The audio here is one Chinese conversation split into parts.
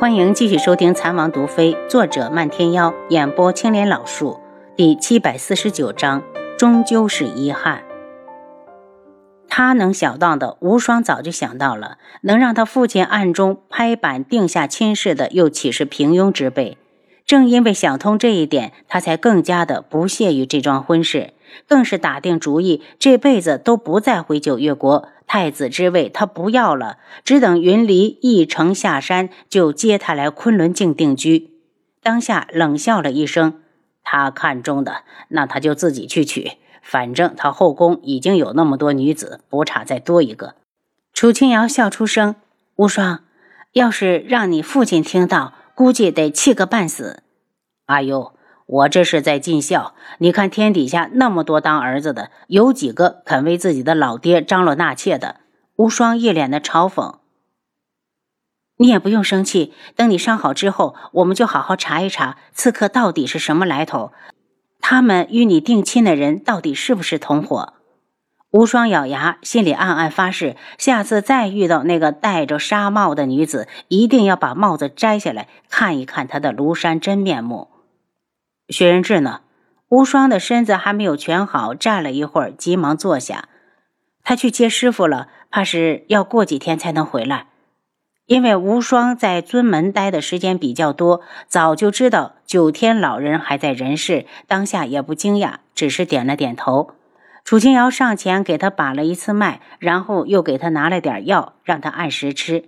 欢迎继续收听《残王毒妃》，作者漫天妖，演播青莲老树，第七百四十九章，终究是遗憾。他能想到的，无双早就想到了；能让他父亲暗中拍板定下亲事的，又岂是平庸之辈？正因为想通这一点，他才更加的不屑于这桩婚事，更是打定主意，这辈子都不再回九月国。太子之位他不要了，只等云离一城下山，就接他来昆仑镜定居。当下冷笑了一声：“他看中的，那他就自己去娶。反正他后宫已经有那么多女子，不差再多一个。”楚清瑶笑出声：“无双，要是让你父亲听到，估计得气个半死。”阿优。我这是在尽孝。你看天底下那么多当儿子的，有几个肯为自己的老爹张罗纳妾的？无双一脸的嘲讽。你也不用生气，等你伤好之后，我们就好好查一查刺客到底是什么来头，他们与你定亲的人到底是不是同伙？无双咬牙，心里暗暗发誓，下次再遇到那个戴着纱帽的女子，一定要把帽子摘下来，看一看她的庐山真面目。薛仁志呢？无双的身子还没有全好，站了一会儿，急忙坐下。他去接师傅了，怕是要过几天才能回来。因为无双在尊门待的时间比较多，早就知道九天老人还在人世，当下也不惊讶，只是点了点头。楚清瑶上前给他把了一次脉，然后又给他拿了点药，让他按时吃。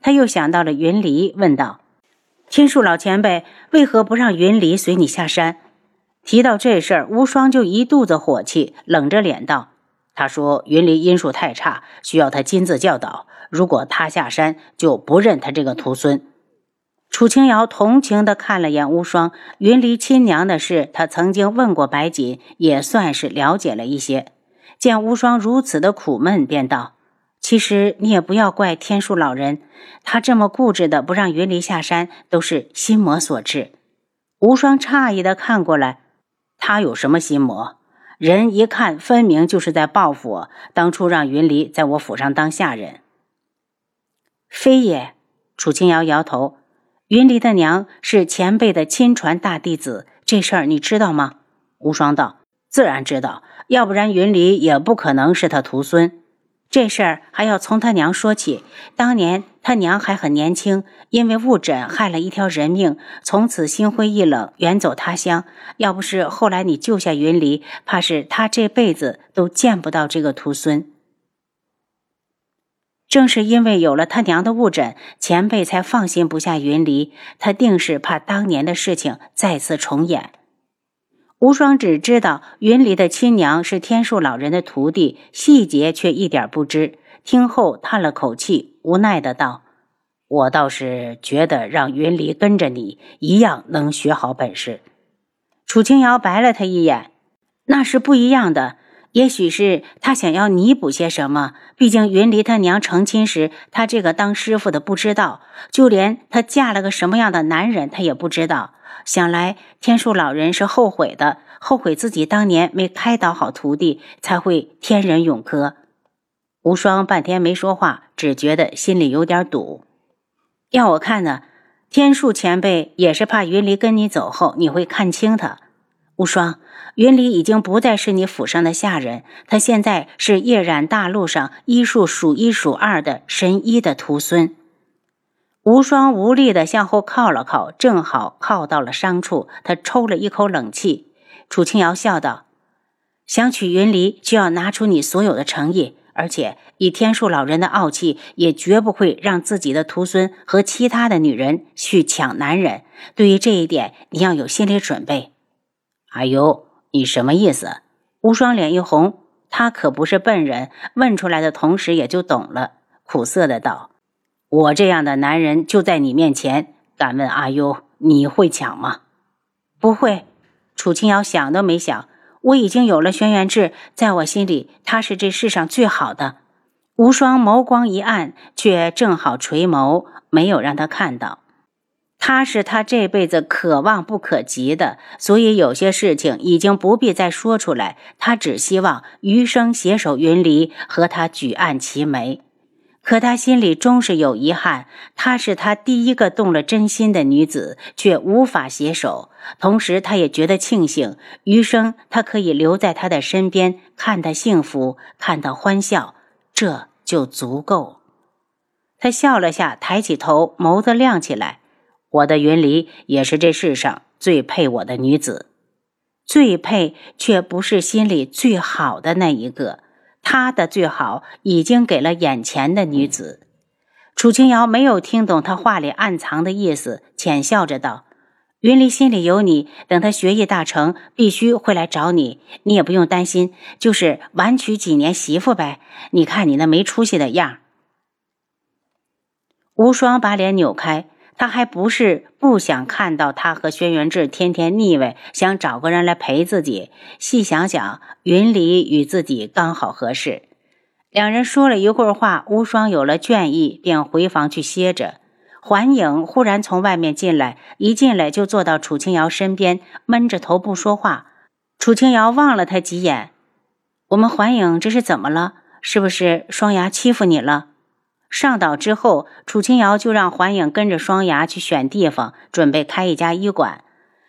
他又想到了云离，问道。天树老前辈为何不让云离随你下山？提到这事儿，无双就一肚子火气，冷着脸道：“他说云离阴术太差，需要他亲自教导。如果他下山，就不认他这个徒孙。”楚清瑶同情地看了眼无双，云离亲娘的事，他曾经问过白锦，也算是了解了一些。见无双如此的苦闷，便道。其实你也不要怪天树老人，他这么固执的不让云离下山，都是心魔所致。无双诧异的看过来，他有什么心魔？人一看，分明就是在报复我。当初让云离在我府上当下人，非也。楚清瑶摇头。云离的娘是前辈的亲传大弟子，这事儿你知道吗？无双道：自然知道，要不然云离也不可能是他徒孙。这事儿还要从他娘说起。当年他娘还很年轻，因为误诊害了一条人命，从此心灰意冷，远走他乡。要不是后来你救下云离，怕是他这辈子都见不到这个徒孙。正是因为有了他娘的误诊，前辈才放心不下云离。他定是怕当年的事情再次重演。无双只知道云离的亲娘是天树老人的徒弟，细节却一点不知。听后叹了口气，无奈的道：“我倒是觉得让云离跟着你，一样能学好本事。”楚清瑶白了他一眼：“那是不一样的。也许是他想要弥补些什么。毕竟云离他娘成亲时，他这个当师傅的不知道，就连他嫁了个什么样的男人，他也不知道。”想来天树老人是后悔的，后悔自己当年没开导好徒弟，才会天人永隔。无双半天没说话，只觉得心里有点堵。要我看呢，天树前辈也是怕云离跟你走后，你会看清他。无双，云离已经不再是你府上的下人，他现在是夜染大陆上医术数一数二的神医的徒孙。无双无力地向后靠了靠，正好靠到了伤处。他抽了一口冷气。楚清瑶笑道：“想娶云离，就要拿出你所有的诚意，而且以天树老人的傲气，也绝不会让自己的徒孙和其他的女人去抢男人。对于这一点，你要有心理准备。”哎呦，你什么意思？无双脸一红，他可不是笨人，问出来的同时也就懂了，苦涩的道。我这样的男人就在你面前，敢问阿优，你会抢吗？不会。楚清瑶想都没想，我已经有了轩辕志，在我心里他是这世上最好的。无双眸光一暗，却正好垂眸，没有让他看到。他是他这辈子可望不可及的，所以有些事情已经不必再说出来。他只希望余生携手云离，和他举案齐眉。可他心里终是有遗憾，她是他第一个动了真心的女子，却无法携手。同时，他也觉得庆幸，余生他可以留在他的身边，看他幸福，看他欢笑，这就足够。他笑了下，抬起头，眸子亮起来。我的云离也是这世上最配我的女子，最配却不是心里最好的那一个。他的最好已经给了眼前的女子。楚清瑶没有听懂他话里暗藏的意思，浅笑着道：“云离心里有你，等他学艺大成，必须会来找你。你也不用担心，就是晚娶几年媳妇呗。你看你那没出息的样。”无双把脸扭开。他还不是不想看到他和轩辕志天天腻歪，想找个人来陪自己。细想想，云离与自己刚好合适。两人说了一会儿话，无双有了倦意，便回房去歇着。环影忽然从外面进来，一进来就坐到楚清瑶身边，闷着头不说话。楚清瑶望了他几眼：“我们环影这是怎么了？是不是双牙欺负你了？”上岛之后，楚清瑶就让环影跟着双牙去选地方，准备开一家医馆。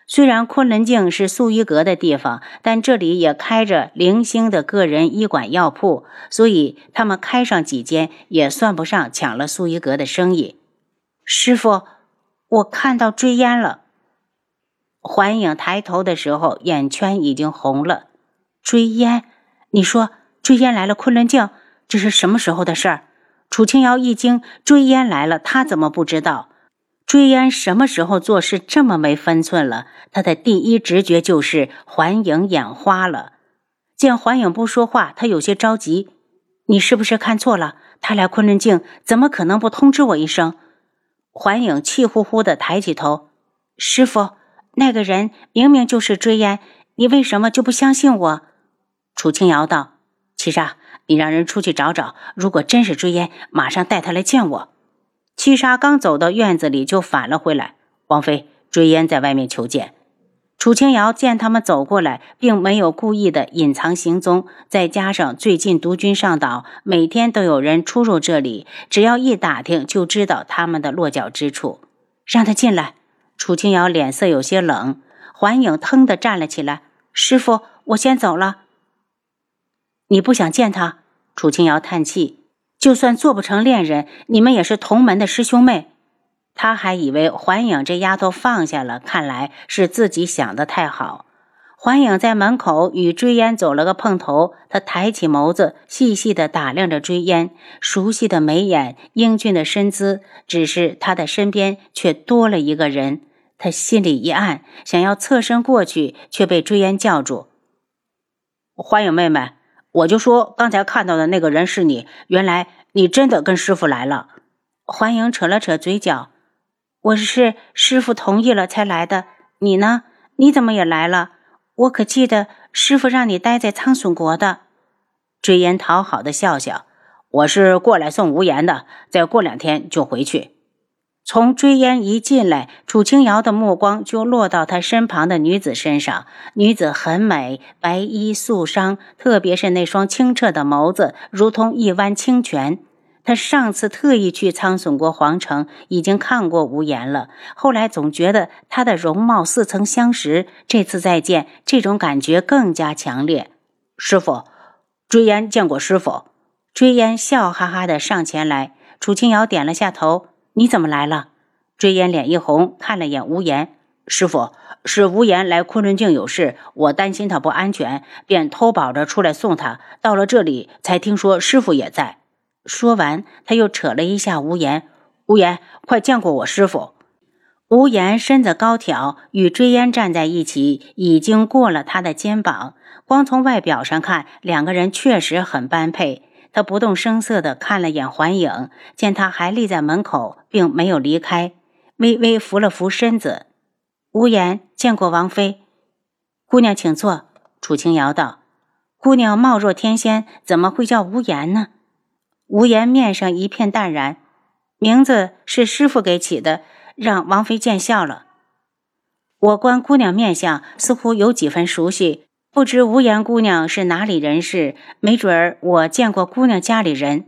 虽然昆仑镜是素衣阁的地方，但这里也开着零星的个人医馆药铺，所以他们开上几间也算不上抢了素衣阁的生意。师傅，我看到追烟了。环影抬头的时候，眼圈已经红了。追烟？你说追烟来了昆仑镜？这是什么时候的事儿？楚清瑶一惊，追烟来了，他怎么不知道？追烟什么时候做事这么没分寸了？他的第一直觉就是环影眼花了。见环影不说话，他有些着急：“你是不是看错了？他来昆仑镜，怎么可能不通知我一声？”环影气呼呼的抬起头：“师傅，那个人明明就是追烟，你为什么就不相信我？”楚清瑶道：“七杀。”你让人出去找找，如果真是追烟，马上带他来见我。七杀刚走到院子里，就返了回来。王妃，追烟在外面求见。楚清瑶见他们走过来，并没有故意的隐藏行踪，再加上最近督军上岛，每天都有人出入这里，只要一打听就知道他们的落脚之处。让他进来。楚清瑶脸色有些冷，环影腾的站了起来。师傅，我先走了。你不想见他？楚清瑶叹气：“就算做不成恋人，你们也是同门的师兄妹。”他还以为环影这丫头放下了，看来是自己想的太好。环影在门口与追烟走了个碰头，他抬起眸子，细细的打量着追烟，熟悉的眉眼，英俊的身姿，只是他的身边却多了一个人。他心里一暗，想要侧身过去，却被追烟叫住：“环影妹妹。”我就说刚才看到的那个人是你，原来你真的跟师傅来了。欢迎扯了扯嘴角，我是师傅同意了才来的。你呢？你怎么也来了？我可记得师傅让你待在苍隼国的。追烟讨好的笑笑，我是过来送无言的，再过两天就回去。从追烟一进来，楚清瑶的目光就落到他身旁的女子身上。女子很美，白衣素裳，特别是那双清澈的眸子，如同一湾清泉。他上次特意去苍隼国皇城，已经看过无言了。后来总觉得她的容貌似曾相识，这次再见，这种感觉更加强烈。师傅，追烟见过师傅。追烟笑哈哈的上前来，楚清瑶点了下头。你怎么来了？追烟脸一红，看了眼无言。师傅是无言来昆仑镜有事，我担心他不安全，便偷保着出来送他。到了这里，才听说师傅也在。说完，他又扯了一下无言。无言，快见过我师傅。无言身子高挑，与追烟站在一起，已经过了他的肩膀。光从外表上看，两个人确实很般配。他不动声色地看了眼环影，见他还立在门口，并没有离开，微微扶了扶身子。无言见过王妃，姑娘请坐。楚清瑶道：“姑娘貌若天仙，怎么会叫无言呢？”无言面上一片淡然，名字是师傅给起的，让王妃见笑了。我观姑娘面相，似乎有几分熟悉。不知无言姑娘是哪里人士？没准儿我见过姑娘家里人。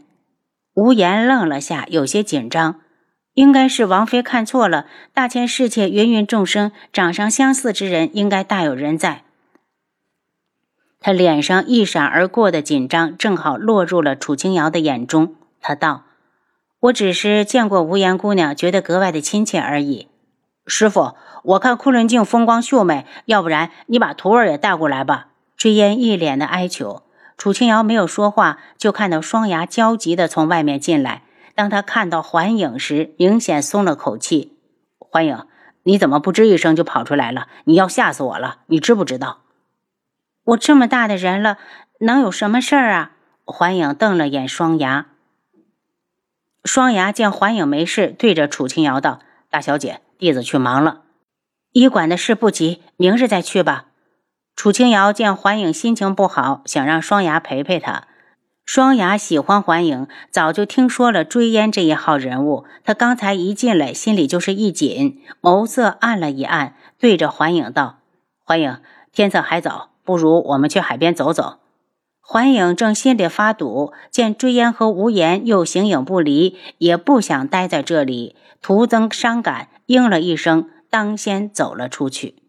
无言愣了下，有些紧张。应该是王妃看错了，大千世界芸芸众生，长相相似之人应该大有人在。他脸上一闪而过的紧张，正好落入了楚清瑶的眼中。他道：“我只是见过无言姑娘，觉得格外的亲切而已。”师傅，我看昆仑镜风光秀美，要不然你把徒儿也带过来吧。追烟一脸的哀求。楚清瑶没有说话，就看到双牙焦急的从外面进来。当他看到环影时，明显松了口气。环影，你怎么不吱一声就跑出来了？你要吓死我了！你知不知道？我这么大的人了，能有什么事儿啊？环影瞪了眼双牙。双牙见环影没事，对着楚清瑶道：“大小姐，弟子去忙了，医馆的事不急，明日再去吧。”楚清瑶见环影心情不好，想让双牙陪陪他。双牙喜欢环影，早就听说了追烟这一号人物。他刚才一进来，心里就是一紧，眸色暗了一暗，对着环影道：“环影，天色还早，不如我们去海边走走。”环影正心里发堵，见追烟和无言又形影不离，也不想待在这里，徒增伤感，应了一声，当先走了出去。